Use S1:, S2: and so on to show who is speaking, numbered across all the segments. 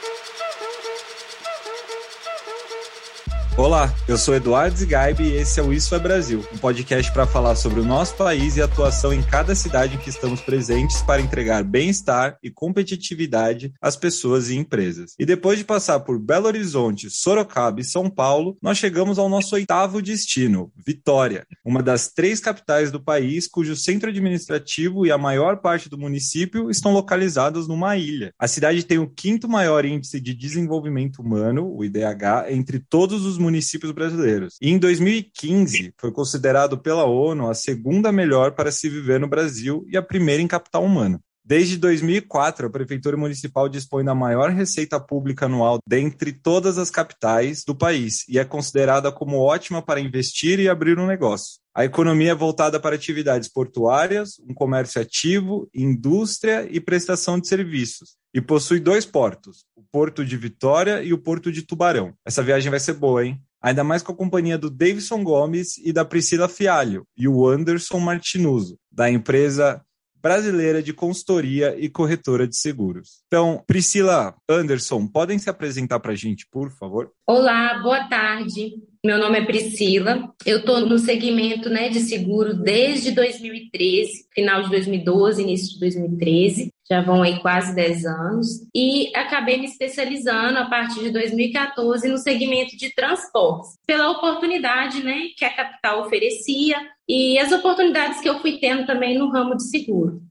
S1: チンコンビチンコンビチンコンビ。Olá, eu sou Eduardo Zigaibe e esse é o Isso é Brasil, um podcast para falar sobre o nosso país e atuação em cada cidade em que estamos presentes para entregar bem-estar e competitividade às pessoas e empresas. E depois de passar por Belo Horizonte, Sorocaba e São Paulo, nós chegamos ao nosso oitavo destino, Vitória, uma das três capitais do país cujo centro administrativo e a maior parte do município estão localizados numa ilha. A cidade tem o quinto maior índice de desenvolvimento humano, o IDH, entre todos os municípios brasileiros. E em 2015 foi considerado pela ONU a segunda melhor para se viver no Brasil e a primeira em capital humano. Desde 2004, a Prefeitura Municipal dispõe da maior receita pública anual dentre todas as capitais do país e é considerada como ótima para investir e abrir um negócio. A economia é voltada para atividades portuárias, um comércio ativo, indústria e prestação de serviços. E possui dois portos, o Porto de Vitória e o Porto de Tubarão. Essa viagem vai ser boa, hein? Ainda mais com a companhia do Davidson Gomes e da Priscila Fialho e o Anderson Martinuso, da empresa brasileira de consultoria e corretora de seguros. Então, Priscila, Anderson, podem se apresentar para a gente, por favor?
S2: Olá, boa tarde. Meu nome é Priscila. Eu estou no segmento né, de seguro desde 2013, final de 2012, início de 2013. Já vão aí quase 10 anos. E acabei me especializando a partir de 2014 no segmento de transportes, pela oportunidade né, que a capital oferecia e as oportunidades que eu fui tendo também no ramo de seguro.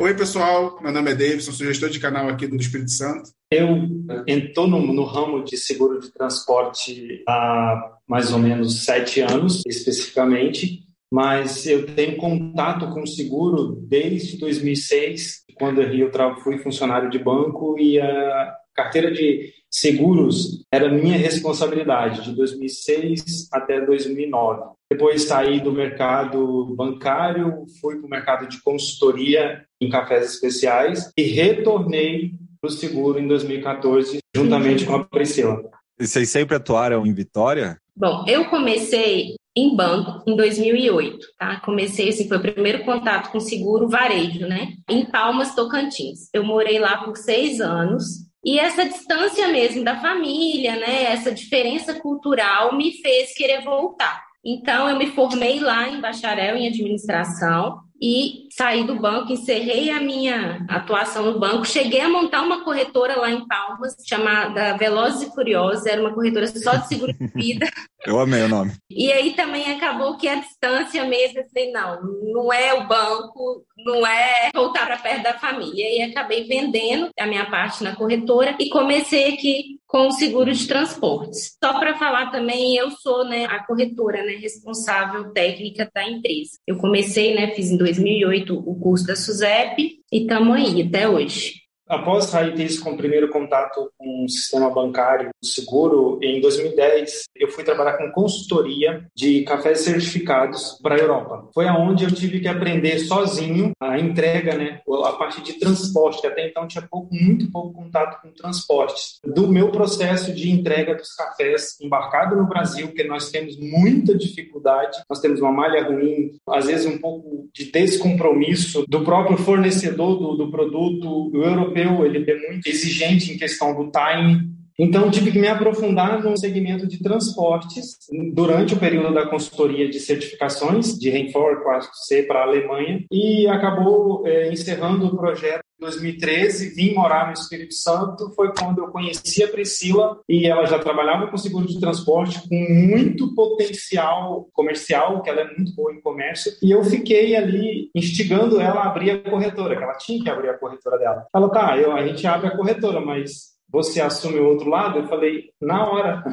S3: Oi, pessoal. Meu nome é Davidson, sou gestor de canal aqui do Espírito Santo.
S4: Eu estou no, no, ramo de seguro de transporte há mais ou menos sete anos, especificamente, mas eu tenho contato com seguro desde 2006, quando eu fui funcionário de banco e a carteira de seguros era minha responsabilidade de 2006 até 2009. Depois saí do mercado bancário, fui para o mercado de consultoria em cafés especiais e retornei para o seguro em 2014, juntamente com a Priscila.
S1: E vocês sempre atuaram em Vitória?
S2: Bom, eu comecei em banco em 2008, tá? Comecei, assim, foi o primeiro contato com seguro varejo, né? Em Palmas, Tocantins. Eu morei lá por seis anos e essa distância mesmo da família, né? Essa diferença cultural me fez querer voltar. Então, eu me formei lá em bacharel em administração e saí do banco, encerrei a minha atuação no banco, cheguei a montar uma corretora lá em Palmas, chamada Velozes e Furiosos, era uma corretora só de seguro de vida.
S1: Eu amei o nome.
S2: E aí também acabou que a distância mesmo, falei, não, não é o banco, não é voltar para perto da família. E acabei vendendo a minha parte na corretora e comecei aqui com o seguro de transportes. Só para falar também, eu sou né, a corretora né, responsável técnica da empresa. Eu comecei, né, fiz em 2008 o curso da SUSEP e estamos aí até hoje.
S4: Após disso com o primeiro contato com o sistema bancário seguro, em 2010 eu fui trabalhar com consultoria de cafés certificados para a Europa. Foi aonde eu tive que aprender sozinho a entrega, né, a parte de transporte, que até então tinha pouco, muito pouco contato com transportes. Do meu processo de entrega dos cafés embarcado no Brasil, porque nós temos muita dificuldade, nós temos uma malha ruim, às vezes um pouco de descompromisso do próprio fornecedor do, do produto, o europeu ele é muito exigente em questão do time. Então, tive que me aprofundar no segmento de transportes durante o período da consultoria de certificações de Renfor 4C para a Alemanha e acabou é, encerrando o projeto 2013. Vim morar no Espírito Santo. Foi quando eu conheci a Priscila e ela já trabalhava com seguro de transporte com muito potencial comercial, que ela é muito boa em comércio. E eu fiquei ali instigando ela a abrir a corretora, que ela tinha que abrir a corretora dela. Ela, tá, eu, a gente abre a corretora, mas você assume o outro lado? Eu falei, na hora.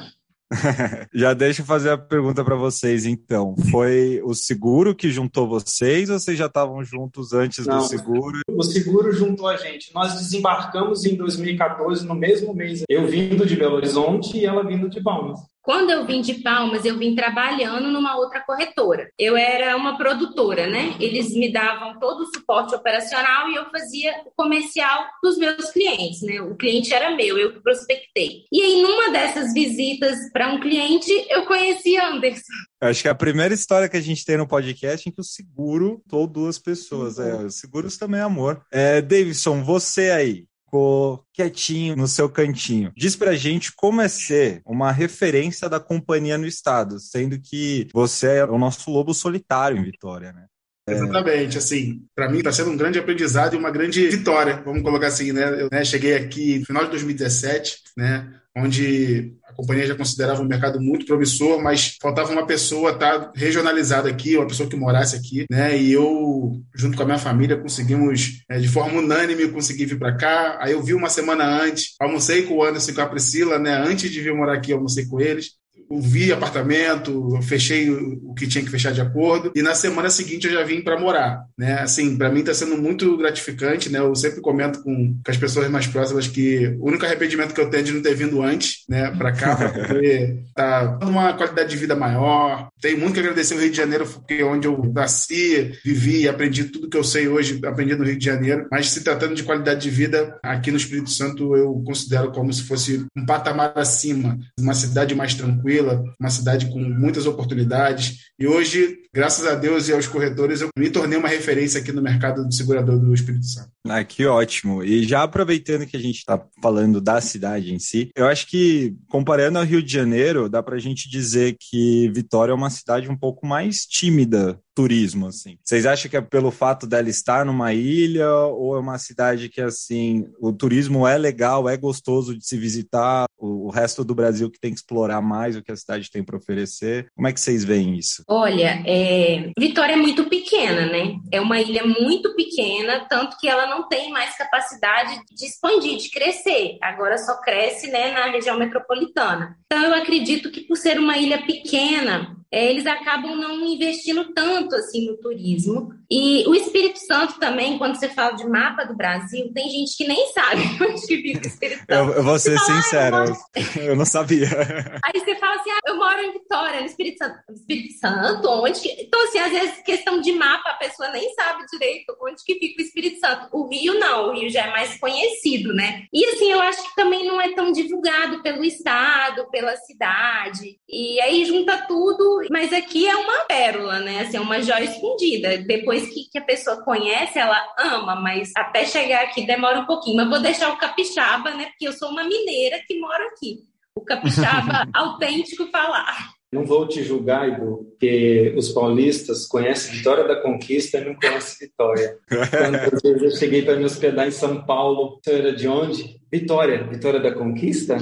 S1: Já deixa eu fazer a pergunta para vocês, então. Foi o seguro que juntou vocês ou vocês já estavam juntos antes Não, do seguro?
S4: O seguro juntou a gente. Nós desembarcamos em 2014, no mesmo mês. Eu vindo de Belo Horizonte e ela vindo de Palmas.
S2: Quando eu vim de Palmas, eu vim trabalhando numa outra corretora. Eu era uma produtora, né? Eles me davam todo o suporte operacional e eu fazia o comercial dos meus clientes, né? O cliente era meu, eu que prospectei. E aí, numa dessas visitas para um cliente, eu conheci Anderson.
S1: Acho que é a primeira história que a gente tem no podcast em que o seguro tô duas pessoas. É, seguros também é amor. É, Davidson, você aí, ficou quietinho no seu cantinho. Diz pra gente como é ser uma referência da companhia no estado, sendo que você é o nosso lobo solitário em Vitória, né?
S3: Exatamente, assim, para mim está sendo um grande aprendizado e uma grande vitória, vamos colocar assim, né? Eu né, cheguei aqui no final de 2017, né? Onde companhia já considerava um mercado muito promissor, mas faltava uma pessoa tá regionalizada aqui, uma pessoa que morasse aqui, né? E eu, junto com a minha família, conseguimos, é, de forma unânime, conseguir vir para cá. Aí eu vi uma semana antes, almocei com o Anderson e com a Priscila, né? Antes de vir morar aqui, almocei com eles vi apartamento, fechei o que tinha que fechar de acordo e na semana seguinte eu já vim para morar, né? Assim, para mim está sendo muito gratificante, né? Eu sempre comento com, com, as pessoas mais próximas que o único arrependimento que eu tenho é de não ter vindo antes, né, para cá, porque tá uma qualidade de vida maior. Tenho muito que agradecer o Rio de Janeiro, porque é onde eu nasci, vivi e aprendi tudo que eu sei hoje, aprendi no Rio de Janeiro. Mas se tratando de qualidade de vida, aqui no Espírito Santo eu considero como se fosse um patamar acima, uma cidade mais tranquila tranquila, uma cidade com muitas oportunidades. E hoje, graças a Deus e aos corretores, eu me tornei uma referência aqui no mercado do segurador do Espírito Santo.
S1: Ah, que ótimo. E já aproveitando que a gente está falando da cidade em si, eu acho que, comparando ao Rio de Janeiro, dá para a gente dizer que Vitória é uma cidade um pouco mais tímida turismo, assim. Vocês acham que é pelo fato dela estar numa ilha ou é uma cidade que, assim, o turismo é legal, é gostoso de se visitar, o, resto do Brasil que tem que explorar mais o que a cidade tem para oferecer? Como é que vocês veem isso?
S2: Olha, é... Vitória é muito pequena, né? É uma ilha muito pequena, tanto que ela não tem mais capacidade de expandir, de crescer. Agora só cresce, né, na região metropolitana. Então eu acredito que por ser uma ilha pequena, eles acabam não investindo tanto assim no turismo. E o Espírito Santo também, quando você fala de mapa do Brasil, tem gente que nem sabe onde fica o Espírito Santo.
S1: Eu, eu vou ser sincera, ah, eu, eu, não sabia.
S2: Aí você fala assim, ah, eu moro em Vitória, no Espírito Santo. Espírito Santo, onde que... Então, assim, às vezes, questão de mapa, a pessoa nem sabe direito onde que fica o Espírito Santo. O Rio não, o Rio já é mais conhecido, né? E, assim, eu acho que também não é tão divulgado pelo Estado, pela cidade. E aí junta tudo mas aqui é uma pérola, né? Assim, é uma joia escondida. Depois que, que, a pessoa conhece, ela ama, mas até chegar aqui demora um pouquinho. Mas vou deixar o capixaba, né? Porque eu sou uma mineira que mora aqui. O capixaba autêntico falar.
S4: Não vou te julgar, Edu, porque os paulistas conhecem Vitória da Conquista e não conhecem Vitória. Quantas vezes eu cheguei para me hospedar em São Paulo, você era de onde? Vitória, Vitória da Conquista?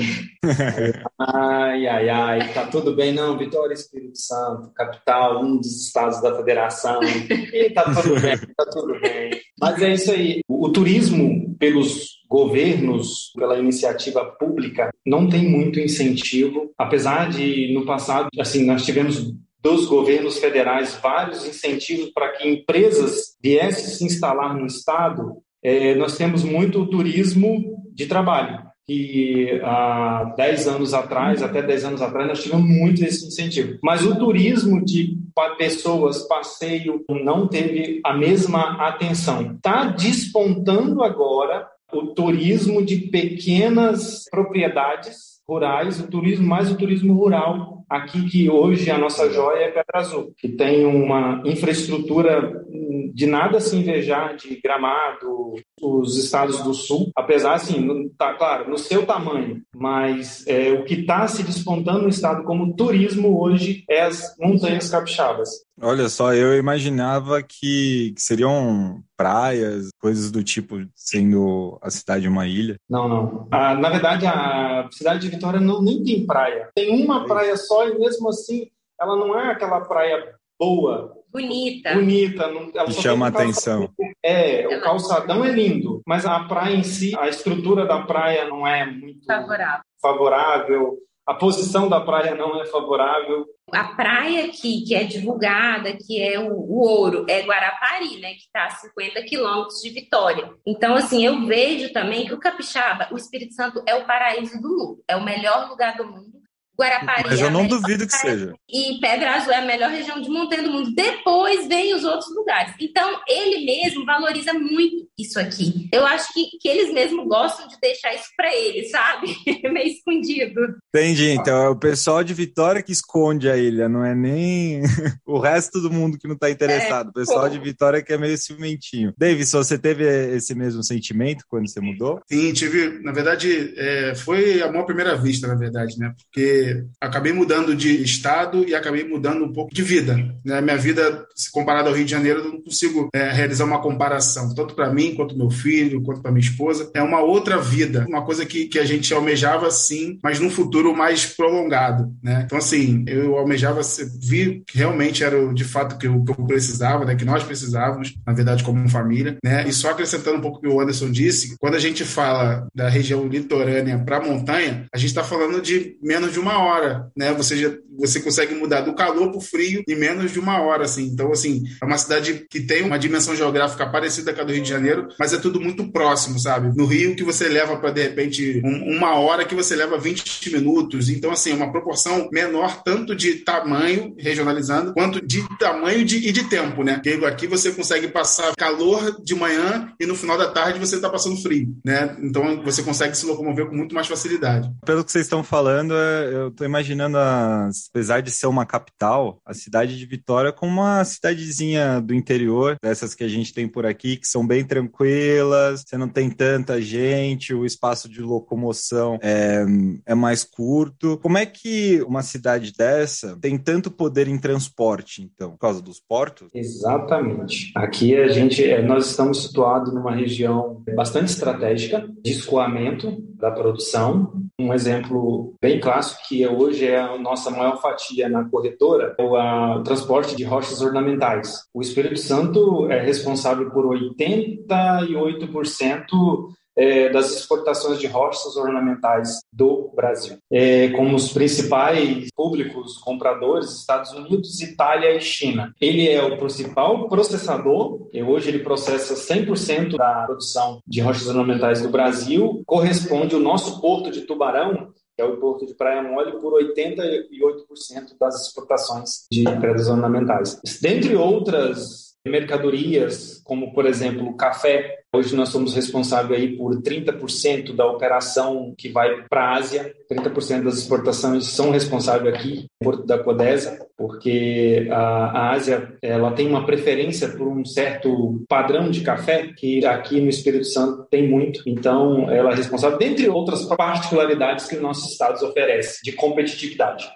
S4: ai, ai, ai, tá tudo bem, não, Vitória Espírito Santo, capital, um dos estados da federação, e tá tudo bem, tá tudo bem. Mas é isso aí, o, o turismo pelos governos, pela iniciativa pública, não tem muito incentivo, apesar de no passado, assim, nós tivemos dos governos federais vários incentivos para que empresas viessem se instalar no estado, é, nós temos muito turismo de trabalho. E há 10 anos atrás, até 10 anos atrás, nós tivemos muito esse incentivo. Mas o turismo de pessoas, passeio, não teve a mesma atenção. Está despontando agora o turismo de pequenas propriedades rurais, o turismo, mais o turismo rural, aqui que hoje a nossa joia é Pedra Azul, que tem uma infraestrutura de nada se invejar de Gramado, os estados do sul, apesar assim, tá claro, no seu tamanho, mas é, o que está se despontando no estado como turismo hoje é as montanhas capixabas.
S1: Olha só, eu imaginava que, que, seriam praias, coisas do tipo, sendo a cidade uma ilha.
S4: Não, não. Ah, na verdade, a cidade de Vitória não nem tem praia. Tem uma praia só e mesmo assim ela não é aquela praia boa.
S2: Bonita.
S4: Bonita. Não,
S1: ela chama atenção.
S4: É, o calçadão é lindo, mas a praia em si, a estrutura da praia não é muito
S2: favorável.
S4: favorável a posição da praia não é favorável.
S2: A praia aqui, que é divulgada, que é o, o ouro, é Guarapari, né? Que está a 50 quilômetros de Vitória. Então, assim, eu vejo também que o Capixaba, o Espírito Santo, é o paraíso do mundo. É o melhor lugar do mundo Guarapari.
S1: Mas eu
S2: é
S1: não duvido que seja.
S2: E Pedra Azul é a melhor região de montanha do mundo. Depois vem os outros lugares. Então, ele mesmo valoriza muito isso aqui. Eu acho que, que eles mesmo gostam de deixar isso para ele, sabe? meio escondido.
S1: Entendi. Então é o pessoal de Vitória que esconde a ilha, não é nem o resto do mundo que não está interessado. É, o pessoal pô. de Vitória que é meio ciumentinho. Davis, você teve esse mesmo sentimento quando você mudou?
S3: Sim, tive. Na verdade, é, foi amor à primeira vista, na verdade, né? Porque acabei mudando de estado e acabei mudando um pouco de vida. Né? Minha vida, se comparada ao Rio de Janeiro, eu não consigo é, realizar uma comparação, tanto para mim, quanto meu filho, quanto para minha esposa. É uma outra vida, uma coisa que, que a gente almejava sim, mas num futuro mais prolongado, né? Então, assim, eu almejava, vi que realmente era de fato que eu, que eu precisava, né? Que nós precisávamos, na verdade, como família, né? E só acrescentando um pouco o que o Anderson disse, quando a gente fala da região litorânea para montanha, a gente está falando de menos de uma hora, né? Você já você consegue mudar do calor para o frio em menos de uma hora, assim. Então, assim, é uma cidade que tem uma dimensão geográfica parecida com a do Rio de Janeiro, mas é tudo muito próximo, sabe? No Rio, que você leva para, de repente, um, uma hora que você leva 20 minutos. Então, assim, é uma proporção menor tanto de tamanho, regionalizando, quanto de tamanho de, e de tempo, né? Porque aqui você consegue passar calor de manhã e no final da tarde você está passando frio, né? Então, você consegue se locomover com muito mais facilidade.
S1: Pelo que vocês estão falando, é, eu estou imaginando as apesar de ser uma capital, a cidade de Vitória como uma cidadezinha do interior, dessas que a gente tem por aqui, que são bem tranquilas, você não tem tanta gente, o espaço de locomoção é, é mais curto. Como é que uma cidade dessa tem tanto poder em transporte, então? Por causa dos portos?
S4: Exatamente. Aqui a gente, é, nós estamos situados numa região bastante estratégica de escoamento da produção. Um exemplo bem clássico que hoje é a nossa maior fatia na corretora é o transporte de rochas ornamentais. O Espírito Santo é responsável por 88% é, das exportações de rochas ornamentais do Brasil. É, como os principais públicos compradores, Estados Unidos, Itália e China. Ele é o principal processador, e hoje ele processa 100% da produção de rochas ornamentais do Brasil, corresponde o nosso porto de Tubarão, que é o porto de Praia Mole, por 88% das exportações de pedras ornamentais. Dentre outras mercadorias, como por exemplo o café. Hoje nós somos responsáveis aí por 30% da operação que vai para a Ásia, 30% das exportações são responsáveis aqui, Porto da Codesa, porque a, a Ásia ela tem uma preferência por um certo padrão de café que aqui no Espírito Santo tem muito. Então ela é responsável, dentre outras particularidades que nossos estados oferecem de competitividade.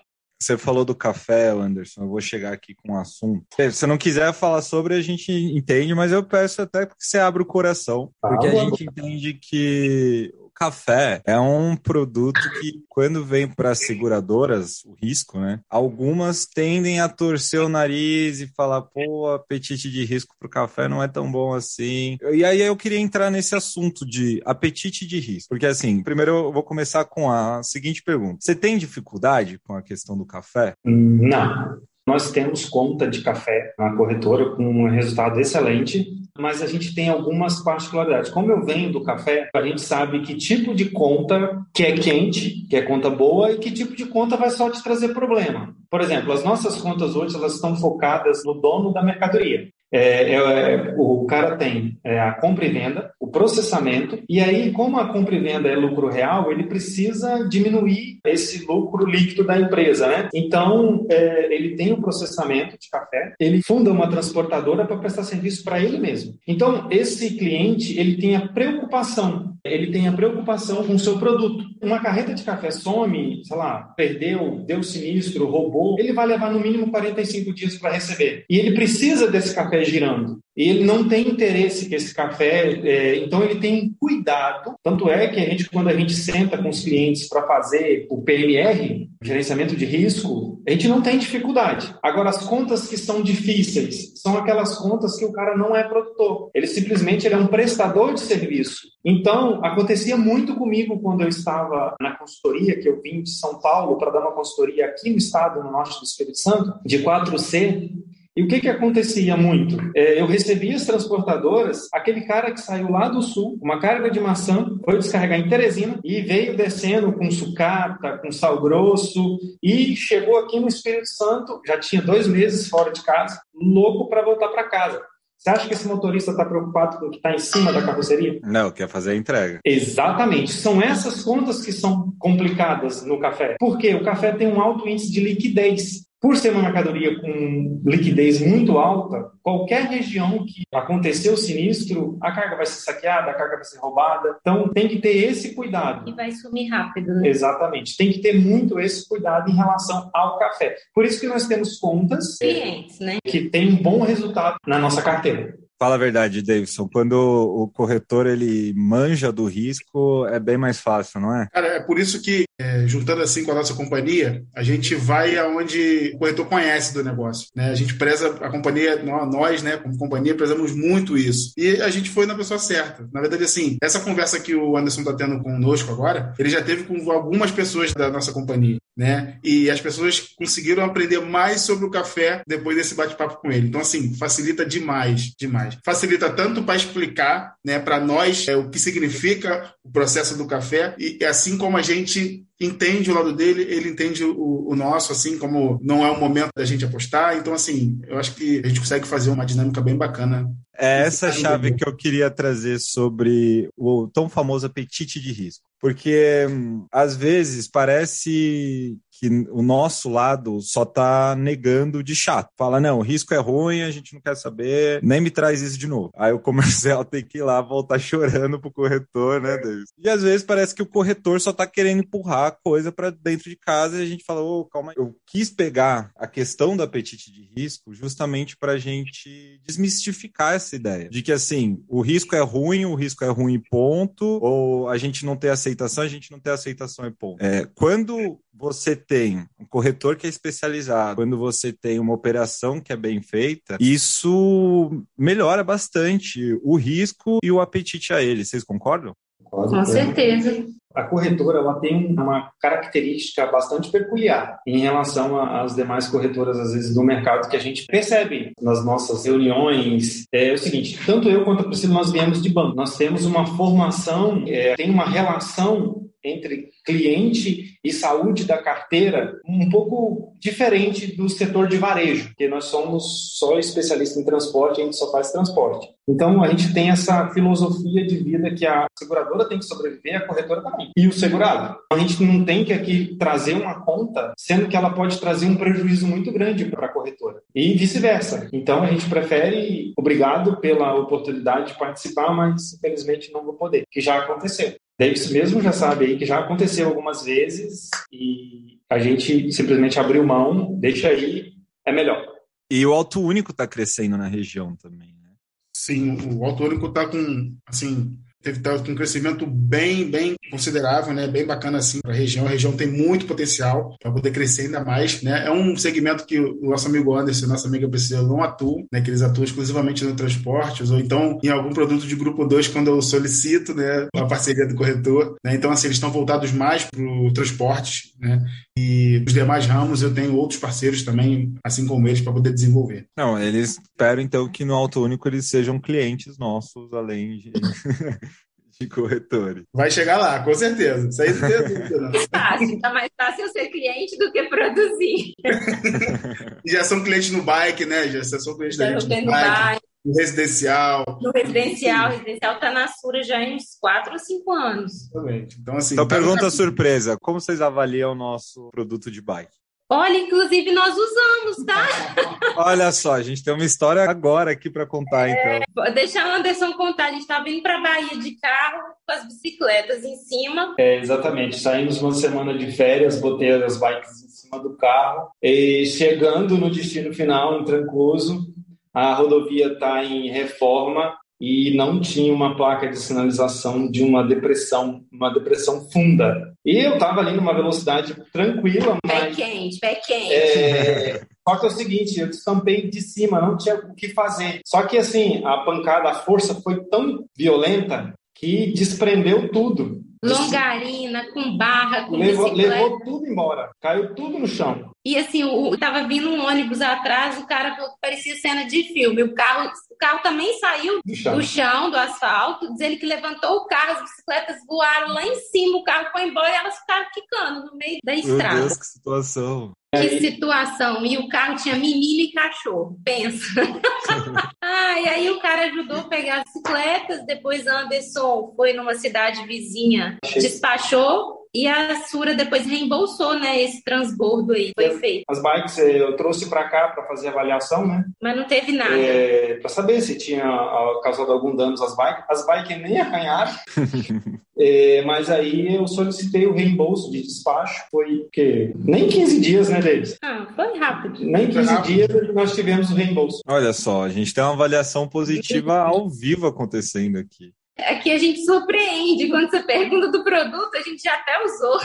S1: Você falou do café, Anderson. Eu vou chegar aqui com um assunto. Se você não quiser falar sobre, a gente entende, mas eu peço até que você abra o coração, porque a gente entende que café é um produto que, quando vem para as seguradoras, o risco, né? Algumas tendem a torcer o nariz e falar, pô, apetite de risco para o café não é tão bom assim. E aí eu queria entrar nesse assunto de apetite de risco. Porque, assim, primeiro eu vou começar com a seguinte pergunta: Você tem dificuldade com a questão do café?
S4: Não. Nós temos conta de café na corretora com um resultado excelente, mas a gente tem algumas particularidades. Como eu venho do café, a gente sabe que tipo de conta que é quente, que é conta boa, e que tipo de conta vai só te trazer problema. Por exemplo, as nossas contas hoje elas estão focadas no dono da mercadoria. É, é, o cara tem é, a compra e venda, o processamento, e aí, como a compra e venda é lucro real, ele precisa diminuir esse lucro líquido da empresa, né? Então, é, ele tem o processamento de café, ele funda uma transportadora para prestar serviço para ele mesmo. Então, esse cliente, ele tem a preocupação, ele tem a preocupação com o seu produto. Uma carreta de café some, sei lá, perdeu, deu sinistro, roubou, ele vai levar no mínimo 45 dias para receber. E ele precisa desse café girando. Ele não tem interesse que esse café, é, então ele tem cuidado. Tanto é que a gente, quando a gente senta com os clientes para fazer o PMR, gerenciamento de risco, a gente não tem dificuldade. Agora, as contas que são difíceis são aquelas contas que o cara não é produtor. Ele simplesmente ele é um prestador de serviço. Então, acontecia muito comigo quando eu estava na consultoria, que eu vim de São Paulo para dar uma consultoria aqui no estado, no norte do Espírito Santo, de 4C, e o que, que acontecia muito? É, eu recebia as transportadoras, aquele cara que saiu lá do sul, uma carga de maçã, foi descarregar em Teresina e veio descendo com sucata, com sal grosso e chegou aqui no Espírito Santo, já tinha dois meses fora de casa, louco para voltar para casa. Você acha que esse motorista está preocupado com o que está em cima da carroceria?
S1: Não, quer fazer a entrega.
S4: Exatamente. São essas contas que são complicadas no café. Porque o café tem um alto índice de liquidez. Por ser uma mercadoria com liquidez muito alta, qualquer região que aconteceu o sinistro, a carga vai ser saqueada, a carga vai ser roubada. Então tem que ter esse cuidado.
S2: E vai sumir rápido, né?
S4: Exatamente. Tem que ter muito esse cuidado em relação ao café. Por isso que nós temos contas
S2: Clientes, né?
S4: que têm um bom resultado na nossa carteira.
S1: Fala a verdade, Davidson. Quando o corretor ele manja do risco, é bem mais fácil, não é?
S3: Cara, é por isso que, é, juntando assim com a nossa companhia, a gente vai aonde o corretor conhece do negócio. Né? A gente preza a companhia, nós, né, como companhia, prezamos muito isso. E a gente foi na pessoa certa. Na verdade, assim, essa conversa que o Anderson está tendo conosco agora, ele já teve com algumas pessoas da nossa companhia. Né? E as pessoas conseguiram aprender mais sobre o café depois desse bate-papo com ele. Então, assim, facilita demais, demais. Facilita tanto para explicar, né, para nós é, o que significa o processo do café e assim como a gente entende o lado dele, ele entende o, o, nosso, assim como não é o momento da gente apostar. Então, assim, eu acho que a gente consegue fazer uma dinâmica bem bacana.
S1: É essa chave que eu queria trazer sobre o tão famoso apetite de risco. Porque hum, às vezes parece que o nosso lado só tá negando de chato. Fala, não, o risco é ruim, a gente não quer saber, nem me traz isso de novo. Aí o comercial tem que ir lá voltar chorando pro corretor, né, Davis? E às vezes parece que o corretor só tá querendo empurrar a coisa para dentro de casa e a gente fala, ô, oh, calma aí. Eu quis pegar a questão do apetite de risco justamente pra gente desmistificar essa ideia de que assim, o risco é ruim, o risco é ruim ponto, ou a gente não tem aceitação, a gente não tem aceitação e ponto. É, quando você tem um corretor que é especializado, quando você tem uma operação que é bem feita, isso melhora bastante o risco e o apetite a ele. Vocês concordam?
S2: Com certeza.
S4: A corretora ela tem uma característica bastante peculiar em relação às demais corretoras, às vezes, do mercado que a gente percebe nas nossas reuniões. É o seguinte: tanto eu quanto a Priscila, nós viemos de banco. Nós temos uma formação, é, tem uma relação entre cliente e saúde da carteira um pouco diferente do setor de varejo, porque nós somos só especialistas em transporte, a gente só faz transporte. Então a gente tem essa filosofia de vida que a seguradora tem que sobreviver, a corretora também. E o segurado. A gente não tem que aqui trazer uma conta, sendo que ela pode trazer um prejuízo muito grande para a corretora. E vice-versa. Então a gente prefere, obrigado pela oportunidade de participar, mas infelizmente não vou poder, que já aconteceu. Davis mesmo já sabe aí que já aconteceu algumas vezes e a gente simplesmente abriu mão, deixa aí, é melhor.
S1: E o Auto Único está crescendo na região também, né?
S3: Sim, o Auto Único está com, assim, teve tá um crescimento bem, bem considerável, né? Bem bacana assim para a região. A região tem muito potencial para poder crescer ainda mais, né? É um segmento que o nosso amigo Anderson, nossa amiga Priscila não atuam, né? Que eles atuam exclusivamente no transportes ou então em algum produto de grupo 2 quando eu solicito, né? A parceria do corretor, né? Então assim eles estão voltados mais para o transporte, né? E os demais ramos eu tenho outros parceiros também, assim como eles, para poder desenvolver.
S1: Não, eles esperam então que no Auto Único eles sejam clientes nossos, além de de corretores.
S3: Vai chegar lá, com certeza. Isso aí não tem dúvida,
S2: não. Fácil, tá mais fácil ser cliente do que produzir.
S3: e já são clientes no bike, né? Já são clientes da gente no bike. bike. No residencial.
S2: No residencial, o residencial está na Sura já há uns 4 ou 5 anos.
S3: Exatamente. Então, assim.
S1: Então, tá pergunta surpresa: como vocês avaliam o nosso produto de bike?
S2: Olha, inclusive nós usamos, tá?
S1: Olha só, a gente tem uma história agora aqui para contar, é, então.
S2: Deixa o Anderson contar. A gente estava tá vindo para Bahia de carro com as bicicletas em cima.
S4: É, exatamente. Saímos uma semana de férias, botei as bikes em cima do carro e chegando no destino final, em Trancoso, a rodovia está em reforma e não tinha uma placa de sinalização de uma depressão, uma depressão funda. E eu estava ali numa velocidade tranquila,
S2: mas... Pé quente, pé quente.
S4: É... Só que é o seguinte, eu descampei de cima, não tinha o que fazer. Só que assim, a pancada, a força foi tão violenta que desprendeu tudo.
S2: Longarina, com barra, com
S4: levou, levou tudo embora, caiu tudo no chão.
S2: E assim, o, tava vindo um ônibus atrás, o cara parecia cena de filme. O carro, o carro também saiu do chão. do chão, do asfalto, dizendo que levantou o carro, as bicicletas voaram lá em cima, o carro foi embora e elas ficaram quicando no meio da estrada.
S1: Meu Deus, que situação.
S2: Que situação! E o carro tinha menino e cachorro, pensa. ah, e aí o cara ajudou a pegar as bicicletas, depois Anderson foi numa cidade vizinha, despachou e a Sura depois reembolsou, né, esse transbordo aí, foi feito.
S4: As bikes eh, eu trouxe para cá para fazer avaliação, né?
S2: Mas não teve nada.
S4: É, para saber se tinha causado algum dano às bikes. As bikes nem arranharam. é, mas aí eu solicitei o reembolso de despacho. Foi que nem 15 dias, né, Davis?
S2: Ah, foi rápido.
S4: Nem 15 dias nós tivemos o reembolso.
S1: Olha só, a gente tem uma avaliação positiva ao vivo acontecendo aqui.
S2: Aqui a gente surpreende. Quando você pergunta do produto, a gente já até usou.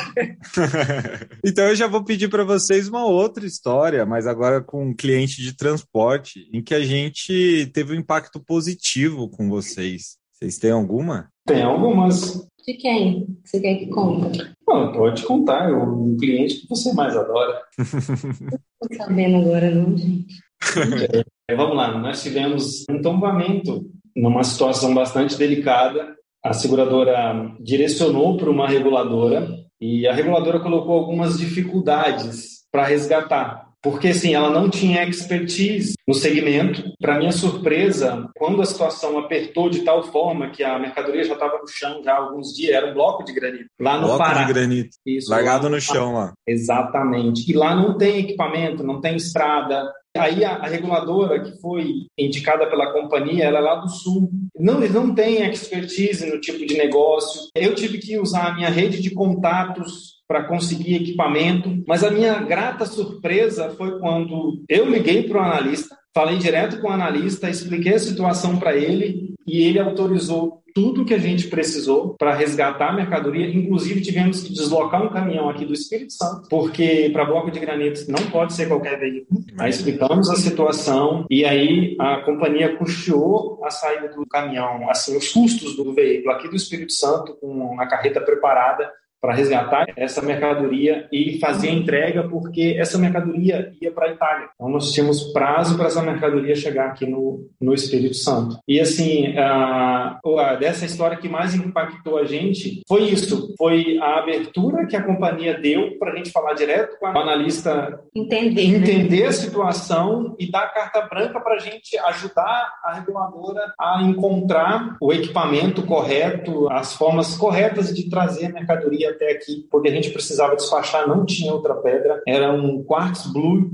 S1: então eu já vou pedir para vocês uma outra história, mas agora com um cliente de transporte, em que a gente teve um impacto positivo com vocês. Vocês têm alguma?
S4: Tem algumas.
S2: De quem? Você quer que conte?
S4: Não, pode contar. É um cliente que você mais adora.
S2: Não tô sabendo agora, não, gente.
S4: É, vamos lá, nós tivemos um tombamento numa situação bastante delicada. A seguradora direcionou para uma reguladora e a reguladora colocou algumas dificuldades para resgatar. Porque, assim, ela não tinha expertise no segmento. Para minha surpresa, quando a situação apertou de tal forma que a mercadoria já estava no chão já há alguns dias, era um bloco de granito. Lá no
S1: bloco
S4: Pará.
S1: de granito. Isso, largado no, no chão lá.
S4: Exatamente. E lá não tem equipamento, não tem estrada, Aí a, a, reguladora que foi indicada pela companhia, ela é lá do sul. Não, eles não têm expertise no tipo de negócio. Eu tive que usar a minha rede de contatos para conseguir equipamento, mas a minha grata surpresa foi quando eu liguei para o analista, falei direto com o analista, expliquei a situação para ele e ele autorizou tudo que a gente precisou para resgatar a mercadoria. Inclusive, tivemos que deslocar um caminhão aqui do Espírito Santo, porque para bloco de granito não pode ser qualquer veículo. Aí explicamos a situação e aí a companhia custeou a saída do caminhão, assim, os custos do veículo aqui do Espírito Santo, com a carreta preparada para resgatar essa mercadoria e fazer a entrega, porque essa mercadoria ia para a Itália. Então, nós tínhamos prazo para essa mercadoria chegar aqui no, no Espírito Santo. E, assim, a, a, dessa história que mais impactou a gente foi isso: foi a abertura que a companhia deu para a gente falar direto com o analista,
S2: entender,
S4: entender né? a situação e dar carta branca para a gente ajudar a reguladora a encontrar o equipamento correto, as formas corretas de trazer a mercadoria até aqui, porque a gente precisava despachar, não tinha outra pedra, era um quartz blue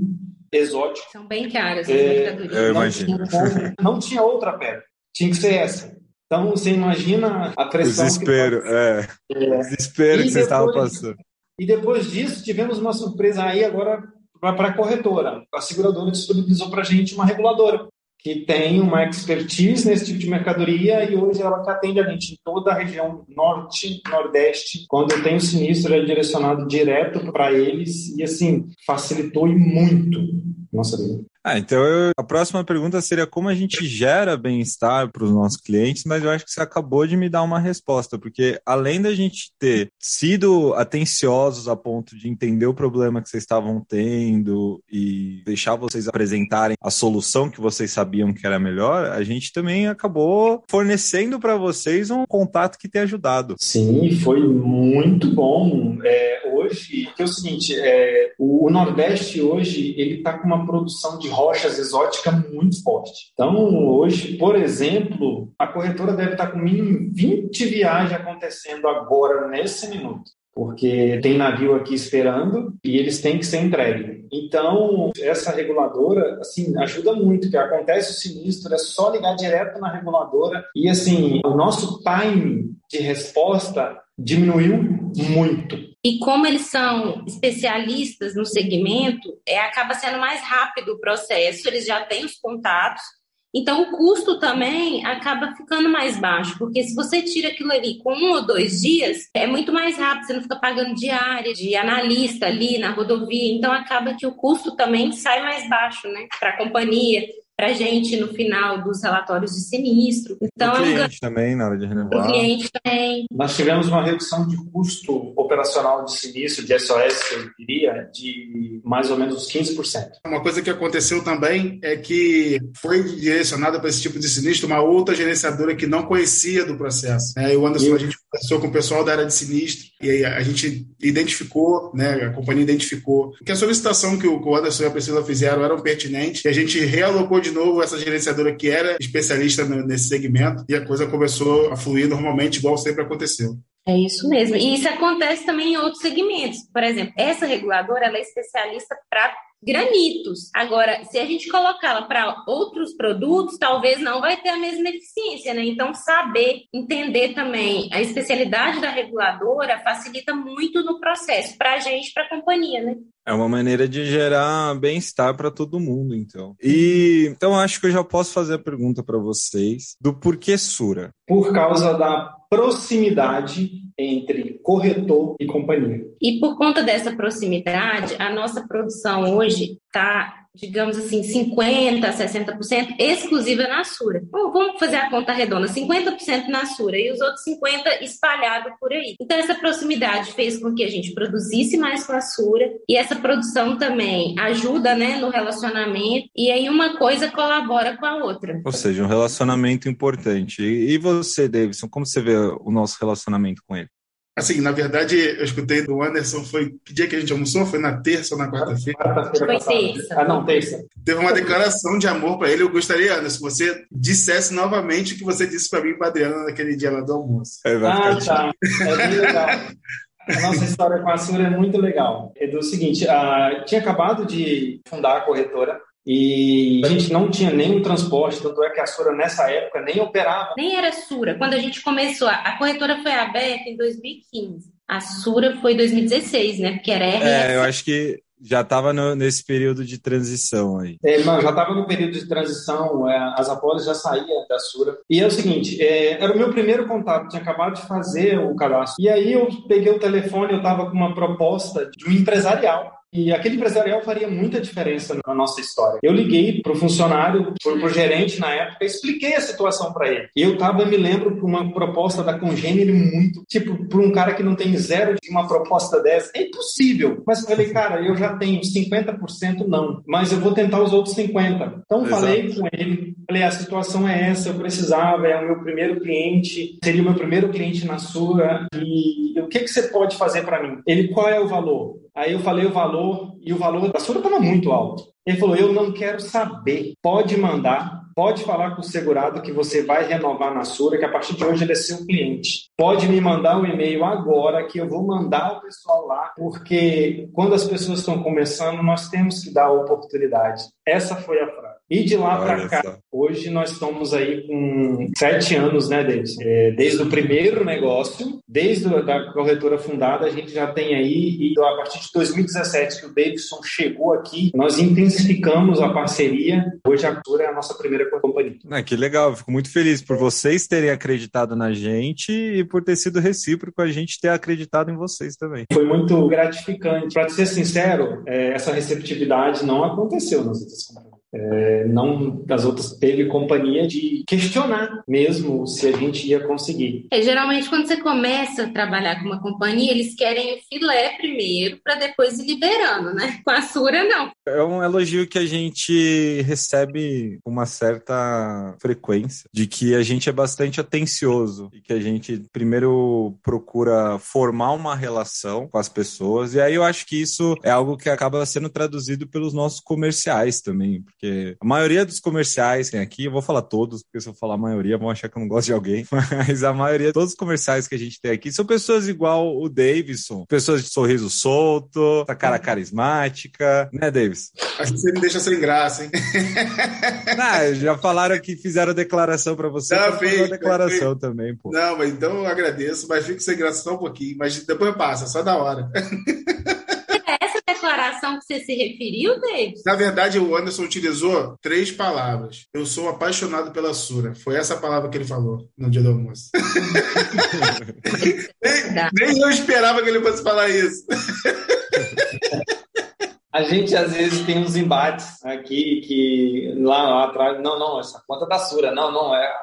S4: exótico.
S2: São bem caras
S1: as é, mercadorias. Eu imagino.
S4: Não tinha, não tinha outra pedra, tinha que ser essa. Então, você imagina a pressão.
S1: Desespero,
S4: que...
S1: é. é. Desespero que você estava passando.
S4: E depois disso, tivemos uma surpresa aí agora para a corretora. A seguradora disponibilizou para a gente uma reguladora que tem uma expertise nesse tipo de mercadoria e hoje ela atende a gente em toda a região norte, nordeste. Quando tem o sinistro, é direcionado direto para eles e, assim, facilitou e muito nossa vida.
S1: Ah, então eu, a próxima pergunta seria como a gente gera bem-estar para os nossos clientes, mas eu acho que você acabou de me dar uma resposta, porque além da gente ter sido atenciosos a ponto de entender o problema que vocês estavam tendo e deixar vocês apresentarem a solução que vocês sabiam que era melhor, a gente também acabou fornecendo para vocês um contato que tem ajudado.
S4: Sim, foi muito bom. É, hoje, que é o seguinte, é, o, Nordeste hoje ele está com uma produção de rochas exóticas muito forte. Então, hoje, por exemplo, a corretora deve estar com mínimo 20 viagens acontecendo agora, nesse minuto porque tem navio aqui esperando e eles têm que ser entregues. Então, essa reguladora, assim, ajuda muito, que acontece o sinistro, é só ligar direto na reguladora e, assim, o nosso time de resposta diminuiu muito.
S2: E como eles são especialistas no segmento, é, acaba sendo mais rápido o processo, eles já têm os contatos, então o custo também acaba ficando mais baixo, porque se você tira aquilo ali com um ou dois dias, é muito mais rápido, você não fica pagando diária de analista ali na rodovia, então acaba que o custo também sai mais baixo, né, para a companhia, para gente no final dos relatórios de sinistro.
S1: Então, o é cliente um... também, na hora de renovar.
S2: O cliente também.
S4: Nós tivemos uma redução de custo operacional de sinistro, de SOS, eu diria, de mais ou menos uns 15%.
S3: Uma coisa que aconteceu também é que foi direcionada para esse tipo de sinistro uma outra gerenciadora que não conhecia do processo. E o Anderson, e... a gente conversou com o pessoal da área de sinistro e aí a gente identificou, né, a companhia identificou que a solicitação que o Anderson e a Priscila fizeram eram pertinentes e a gente realocou de novo essa gerenciadora que era especialista nesse segmento e a coisa começou a fluir normalmente, igual sempre aconteceu.
S2: É isso mesmo. E isso acontece também em outros segmentos. Por exemplo, essa reguladora ela é especialista para granitos. Agora, se a gente colocá-la para outros produtos, talvez não vai ter a mesma eficiência, né? Então, saber entender também a especialidade da reguladora facilita muito no processo, para a gente, para a companhia, né?
S1: É uma maneira de gerar bem-estar para todo mundo, então. E então acho que eu já posso fazer a pergunta para vocês do porquê Sura.
S4: Por causa da proximidade entre corretor e companhia.
S2: E por conta dessa proximidade, a nossa produção hoje está digamos assim, 50%, 60% exclusiva na Sura. Vamos fazer a conta redonda, 50% na Sura e os outros 50% espalhado por aí. Então, essa proximidade fez com que a gente produzisse mais com a Sura e essa produção também ajuda né, no relacionamento e aí uma coisa colabora com a outra.
S1: Ou seja, um relacionamento importante. E você, Davidson, como você vê o nosso relacionamento com ele?
S3: Assim, na verdade, eu escutei do Anderson, foi que dia que a gente almoçou? Foi na terça ou na quarta-feira?
S2: Foi terça.
S4: Ah, não, terça.
S3: Teve uma declaração de amor para ele. Eu gostaria, Anderson, que você dissesse novamente o que você disse para mim e para Adriana naquele dia lá do almoço.
S4: É, ah, tá. É bem legal. A nossa história com a Sura é muito legal. É do seguinte, uh, tinha acabado de fundar a corretora e a gente não tinha nenhum transporte, tanto é que a Sura nessa época nem operava.
S2: Nem era Sura. Quando a gente começou, a corretora foi aberta em 2015. A Sura foi em 2016, né? Porque era RS.
S1: É, eu acho que já estava nesse período de transição aí.
S4: É, não, já estava no período de transição, é, as apólices já saíam da Sura. E é o seguinte, é, era o meu primeiro contato, tinha acabado de fazer o cadastro. E aí eu peguei o telefone, eu estava com uma proposta de um empresarial e aquele empresarial faria muita diferença na nossa história. Eu liguei para o funcionário, para o gerente na época, expliquei a situação para ele. E eu estava, me lembro, para uma proposta da Congênere muito, tipo, para um cara que não tem zero de uma proposta dessa, é impossível. Mas eu falei, cara, eu já tenho 50% não, mas eu vou tentar os outros 50%. Então Exato. falei com ele, falei, a situação é essa, eu precisava, é o meu primeiro cliente, seria o meu primeiro cliente na sua, e o que, que você pode fazer para mim? Ele, qual é o valor? Aí eu falei o valor e o valor da sua estava muito alto. Ele falou: Eu não quero saber. Pode mandar, pode falar com o segurado que você vai renovar na Sura, que a partir de hoje ele é seu cliente. Pode me mandar um e-mail agora que eu vou mandar o pessoal lá, porque quando as pessoas estão começando, nós temos que dar a oportunidade. Essa foi a frase. E de lá para cá, hoje nós estamos aí com sete anos, né, Davidson? É, desde o primeiro negócio, desde a corretora fundada, a gente já tem aí, e a partir de 2017 que o Davidson chegou aqui, nós intensificamos a parceria. Hoje a Cultura é a nossa primeira companhia.
S1: Ah, que legal, fico muito feliz por vocês terem acreditado na gente e por ter sido recíproco a gente ter acreditado em vocês também.
S4: Foi muito gratificante. Para ser sincero, é, essa receptividade não aconteceu nas outras companhias. É, não das outras teve companhia de questionar mesmo se a gente ia conseguir.
S2: É, geralmente quando você começa a trabalhar com uma companhia, eles querem o filé primeiro para depois ir liberando, né? Com a Sura não.
S1: É um elogio que a gente recebe com uma certa frequência de que a gente é bastante atencioso e que a gente primeiro procura formar uma relação com as pessoas e aí eu acho que isso é algo que acaba sendo traduzido pelos nossos comerciais também porque a maioria dos comerciais tem aqui, eu vou falar todos, porque se eu falar a maioria, vão achar que eu não gosto de alguém, mas a maioria, todos os comerciais que a gente tem aqui são pessoas igual o Davidson, pessoas de sorriso solto, essa cara carismática, né, Davis?
S3: Acho que você me deixa sem graça, hein?
S1: Não, já falaram que fizeram declaração para você, não, fez, declaração também, pô.
S3: Não, mas então eu agradeço, mas fico sem graça só um pouquinho, mas depois passa, só da hora.
S2: declaração que você se referiu, David?
S3: Na verdade, o Anderson utilizou três palavras. Eu sou apaixonado pela Sura. Foi essa palavra que ele falou no dia do almoço. nem, nem eu esperava que ele fosse falar isso.
S4: A gente às vezes tem uns embates aqui que lá, lá atrás, não, não, essa conta da Sura, não, não, é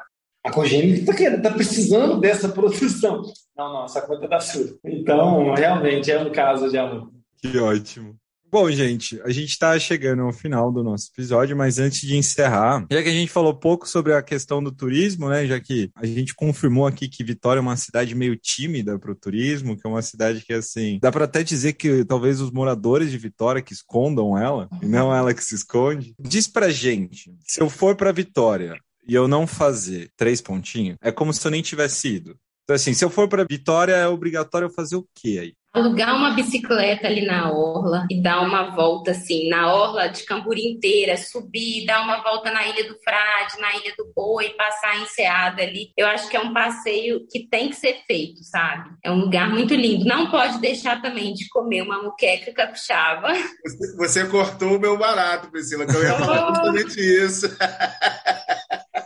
S4: a congênita está tá precisando dessa produção. Não, não, essa conta da Sura. Então, realmente é um caso de amor.
S1: Que ótimo. Bom, gente, a gente está chegando ao final do nosso episódio, mas antes de encerrar, já que a gente falou pouco sobre a questão do turismo, né? Já que a gente confirmou aqui que Vitória é uma cidade meio tímida para o turismo, que é uma cidade que, assim, dá para até dizer que talvez os moradores de Vitória que escondam ela, e não ela que se esconde. Diz pra gente, se eu for para Vitória e eu não fazer três pontinhos, é como se eu nem tivesse ido. Então, assim, se eu for para Vitória, é obrigatório eu fazer o quê aí?
S2: Alugar uma bicicleta ali na orla e dar uma volta assim, na orla de Camburi inteira, subir, dar uma volta na Ilha do Frade, na Ilha do Boi, passar a enseada ali. Eu acho que é um passeio que tem que ser feito, sabe? É um lugar muito lindo. Não pode deixar também de comer uma muqueca capixaba.
S3: Você, você cortou o meu barato, Priscila, que eu ia falar justamente isso.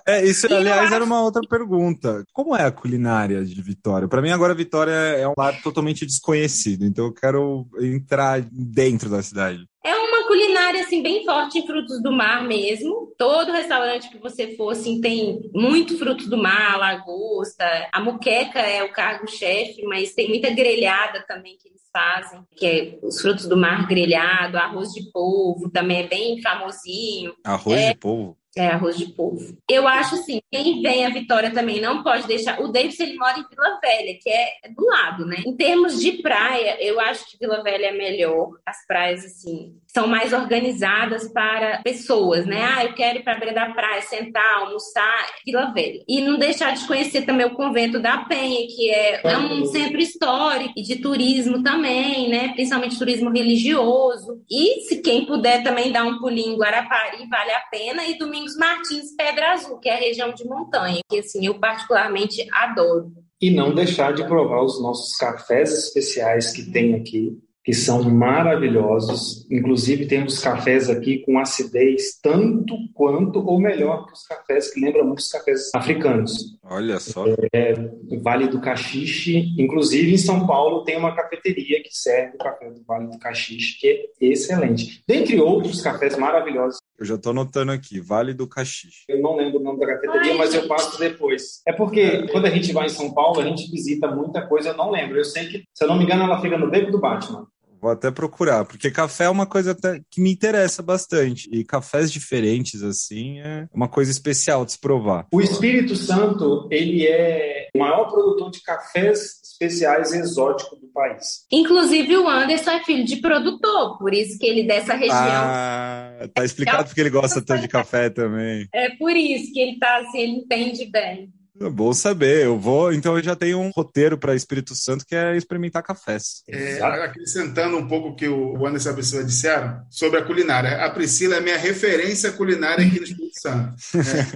S1: É, isso, e aliás, era uma outra pergunta. Como é a culinária de Vitória? Para mim, agora, Vitória é um lado totalmente desconhecido, então eu quero entrar dentro da cidade.
S2: É uma culinária, assim, bem forte em frutos do mar mesmo. Todo restaurante que você for, assim, tem muito frutos do mar, lagosta. A muqueca é o cargo-chefe, mas tem muita grelhada também que eles fazem, que é os frutos do mar grelhado, arroz de polvo, também é bem famosinho.
S1: Arroz
S2: é...
S1: de polvo?
S2: É, arroz de polvo. Eu acho assim, quem vem a Vitória também não pode deixar. O Davis, ele mora em Vila Velha, que é do lado, né? Em termos de praia, eu acho que Vila Velha é melhor. As praias, assim, são mais organizadas para pessoas, né? Ah, eu quero ir para a beira da praia, sentar, almoçar, Vila Velha. E não deixar de conhecer também o Convento da Penha, que é, é um centro histórico e de turismo também, né? Principalmente turismo religioso. E se quem puder também dar um pulinho em Guarapari, vale a pena. E domingo Domingos Martins Pedra Azul, que é a região de montanha, que assim eu particularmente adoro.
S4: E não deixar de provar os nossos cafés especiais que tem aqui, que são maravilhosos. Inclusive, temos cafés aqui com acidez tanto quanto ou melhor que os cafés que lembram muitos cafés africanos.
S1: Olha só.
S4: É, vale do Caxixe. Inclusive, em São Paulo, tem uma cafeteria que serve o café do Vale do Caxixe, que é excelente. Dentre outros cafés maravilhosos.
S1: Eu já estou anotando aqui, Vale do Caxixe.
S4: Eu não lembro o nome da cafeteria, Ai, mas eu passo depois. É porque quando a gente vai em São Paulo, a gente visita muita coisa, eu não lembro. Eu sei que, se eu não me engano, ela fica no beco do Batman.
S1: Vou até procurar, porque café é uma coisa que me interessa bastante. E cafés diferentes, assim, é uma coisa especial de se provar.
S4: O Espírito Santo, ele é o maior produtor de cafés especiais exóticos do país.
S2: Inclusive, o Anderson é filho de produtor, por isso que ele dessa região.
S1: Ah, tá explicado porque ele gosta tanto de café também.
S2: É por isso que ele tá assim, ele entende bem.
S1: É bom saber. Eu vou, então eu já tenho um roteiro para Espírito Santo que é experimentar cafés.
S3: É, acrescentando um pouco o que o Anderson e a Priscila disseram sobre a culinária. A Priscila é minha referência culinária aqui no Espírito Santo.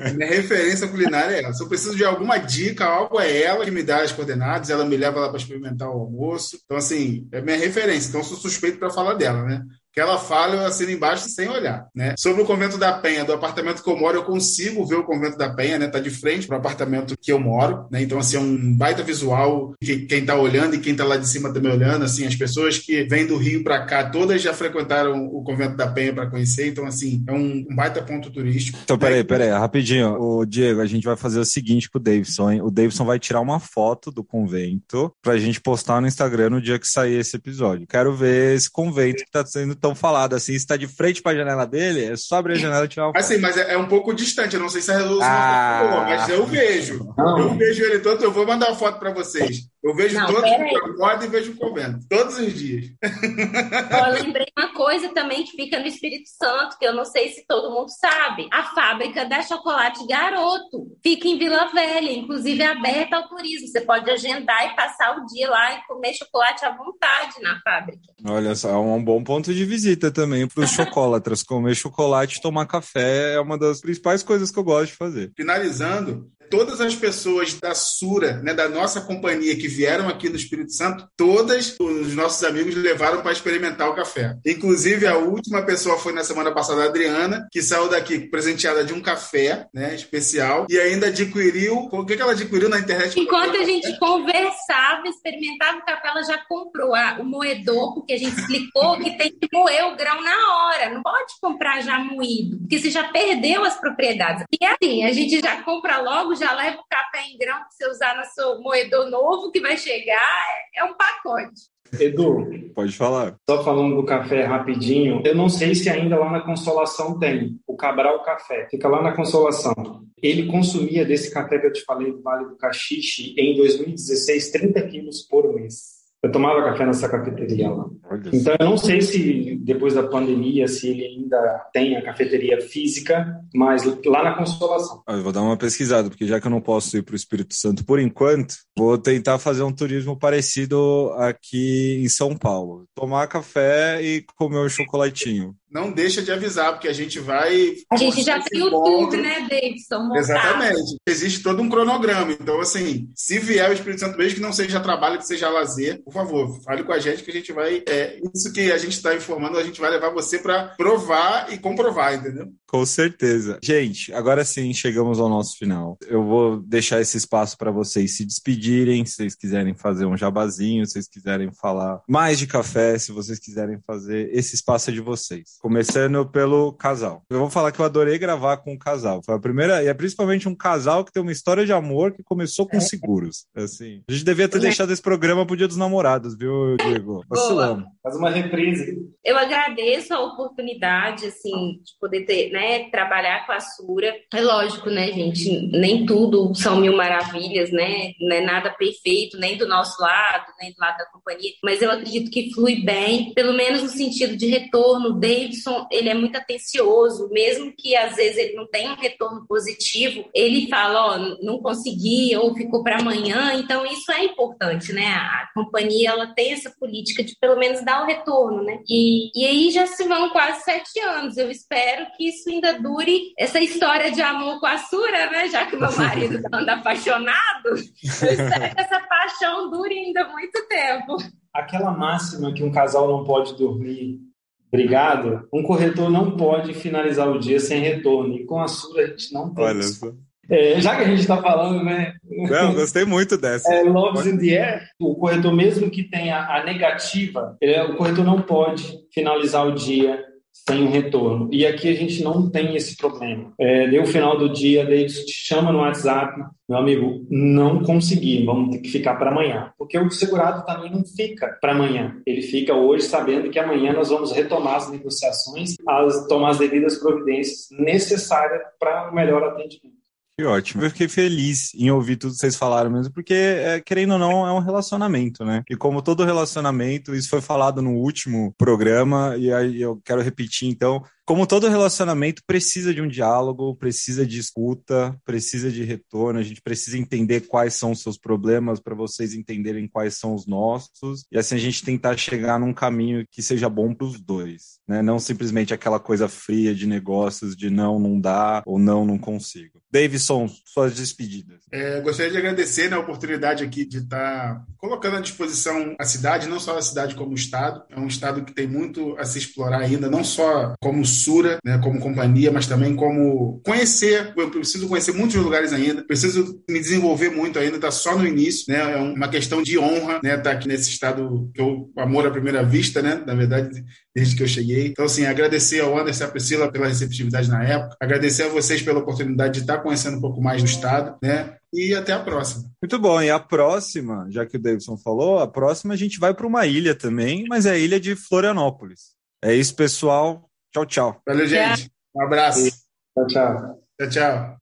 S3: É, minha referência culinária é ela. Se eu preciso de alguma dica, algo é ela que me dá as coordenadas, ela me leva lá para experimentar o almoço. Então, assim, é minha referência. Então, eu sou suspeito para falar dela, né? Que ela fala, eu assino embaixo sem olhar, né? Sobre o convento da Penha, do apartamento que eu moro, eu consigo ver o convento da Penha, né? Tá de frente para o apartamento que eu moro, né? Então, assim, é um baita visual que quem tá olhando e quem tá lá de cima também olhando, assim, as pessoas que vêm do Rio para cá, todas já frequentaram o convento da Penha para conhecer, então, assim, é um, um, baita ponto turístico.
S1: Então, peraí, peraí, rapidinho. O Diego, a gente vai fazer o seguinte com o Davidson, hein? O Davidson vai tirar uma foto do convento pra gente postar no Instagram no dia que sair esse episódio. Quero ver esse convento que tá sendo tão falado assim está de frente para a janela dele, é só abrir a janela e tirar uma
S3: Assim, mas é, é, um pouco distante, eu não sei se a resolução ah, boa, mas eu vejo. Não. Eu vejo ele todo, eu vou mandar uma foto para vocês. Eu vejo não, todos os acordo e vejo o convento, todos os dias.
S2: Eu lembrei uma coisa também que fica no Espírito Santo, que eu não sei se todo mundo sabe. A fábrica da Chocolate Garoto fica em Vila Velha, inclusive é aberta ao turismo. Você pode agendar e passar o dia lá e comer chocolate à vontade na fábrica.
S1: Olha só, é um bom ponto de visita também para os chocolatras. Comer chocolate e tomar café é uma das principais coisas que eu gosto de fazer.
S3: Finalizando, todas as pessoas da Sura, né, da nossa companhia que vieram aqui do Espírito Santo, todas os nossos amigos levaram para experimentar o café. Inclusive, a última pessoa foi na semana passada, a Adriana, que saiu daqui presenteada de um café né, especial e ainda adquiriu. O que, que ela adquiriu na internet?
S2: Enquanto a gente conversava, experimentava o café, ela já comprou a, o moedor, porque a gente explicou que tem que moer o grão na hora, não pode comprar já moído, porque você já perdeu as propriedades. E assim, a gente já compra logo, já leva o café em grão para você usar no seu moedor novo que vai chegar, é um pacote.
S4: Edu,
S1: pode falar.
S4: Só falando do café rapidinho, eu não sei se ainda lá na Consolação tem o Cabral Café, fica lá na Consolação. Ele consumia desse café que eu te falei do Vale do Caxixe em 2016 30 quilos por mês. Eu tomava café nessa cafeteria lá. Então, eu não sei se depois da pandemia, se ele ainda tem a cafeteria física, mas lá na Consolação.
S1: Eu vou dar uma pesquisada, porque já que eu não posso ir para o Espírito Santo por enquanto, vou tentar fazer um turismo parecido aqui em São Paulo. Tomar café e comer um chocolatinho
S3: não deixa de avisar, porque a gente vai.
S2: A gente já tem o tudo, né, Davidson? Montado.
S3: Exatamente. Existe todo um cronograma. Então, assim, se vier o Espírito Santo, mesmo que não seja trabalho, que seja lazer, por favor, fale com a gente que a gente vai. É, isso que a gente está informando, a gente vai levar você para provar e comprovar, entendeu?
S1: Com certeza. Gente, agora sim chegamos ao nosso final. Eu vou deixar esse espaço para vocês se despedirem, se vocês quiserem fazer um jabazinho, se vocês quiserem falar mais de café, se vocês quiserem fazer, esse espaço é de vocês. Começando pelo casal. Eu vou falar que eu adorei gravar com o casal. Foi a primeira, e é principalmente um casal que tem uma história de amor que começou com é. seguros. Assim, a gente devia ter é. deixado esse programa pro Dia dos Namorados, viu, Diego?
S4: Vacilamos. Faz uma reprise.
S2: Eu agradeço a oportunidade, assim, de poder ter, né, trabalhar com a Sura. É lógico, né, gente? Nem tudo são mil maravilhas, né? Não é nada perfeito, nem do nosso lado, nem do lado da companhia. Mas eu acredito que flui bem, pelo menos no sentido de retorno. Davidson, ele é muito atencioso, mesmo que às vezes ele não tenha um retorno positivo, ele fala, ó, oh, não consegui ou ficou para amanhã. Então isso é importante, né? A companhia ela tem essa política de pelo menos dar o retorno, né? E, e aí já se vão quase sete anos. Eu espero que isso ainda dure essa história de amor com a Sura, né? Já que meu marido anda apaixonado, eu espero que essa paixão dure ainda muito tempo.
S4: Aquela máxima que um casal não pode dormir Obrigado. Um corretor não pode finalizar o dia sem retorno. E com a Sura a gente não tem. Olha só. É, já que a gente está falando, né?
S1: Não, gostei muito dessa.
S4: É, Loves in the Air, o corretor, mesmo que tenha a negativa, ele, o corretor não pode finalizar o dia sem retorno. E aqui a gente não tem esse problema. É, deu o final do dia, Davis te chama no WhatsApp, meu amigo, não consegui, vamos ter que ficar para amanhã. Porque o segurado também não fica para amanhã. Ele fica hoje sabendo que amanhã nós vamos retomar as negociações, as, tomar as devidas providências necessárias para o melhor atendimento.
S1: Que ótimo. Eu fiquei feliz em ouvir tudo que vocês falaram mesmo, porque, é, querendo ou não, é um relacionamento, né? E como todo relacionamento, isso foi falado no último programa, e aí eu quero repetir, então, como todo relacionamento, precisa de um diálogo, precisa de escuta, precisa de retorno. A gente precisa entender quais são os seus problemas para vocês entenderem quais são os nossos. E assim a gente tentar chegar num caminho que seja bom para os dois, né? Não simplesmente aquela coisa fria de negócios de não, não dá ou não, não consigo. Davidson, suas despedidas.
S3: É, gostaria de agradecer né, a oportunidade aqui de estar colocando à disposição a cidade, não só a cidade como o estado. É um estado que tem muito a se explorar ainda, não só como Sura, né, como companhia, mas também como conhecer. Eu preciso conhecer muitos lugares ainda, preciso me desenvolver muito ainda, está só no início, né? É uma questão de honra, né? Tá aqui nesse estado que eu amor à primeira vista, né? Na verdade, desde que eu cheguei. Então, assim, agradecer ao Anderson e à Priscila pela receptividade na época, agradecer a vocês pela oportunidade de estar conhecendo um pouco mais do estado, né? E até a próxima.
S1: Muito bom. E a próxima, já que o Davidson falou, a próxima a gente vai para uma ilha também, mas é a ilha de Florianópolis. É isso, pessoal. Tchau, tchau.
S3: Valeu, gente. Um abraço.
S4: Tchau, tchau.
S3: Tchau, tchau.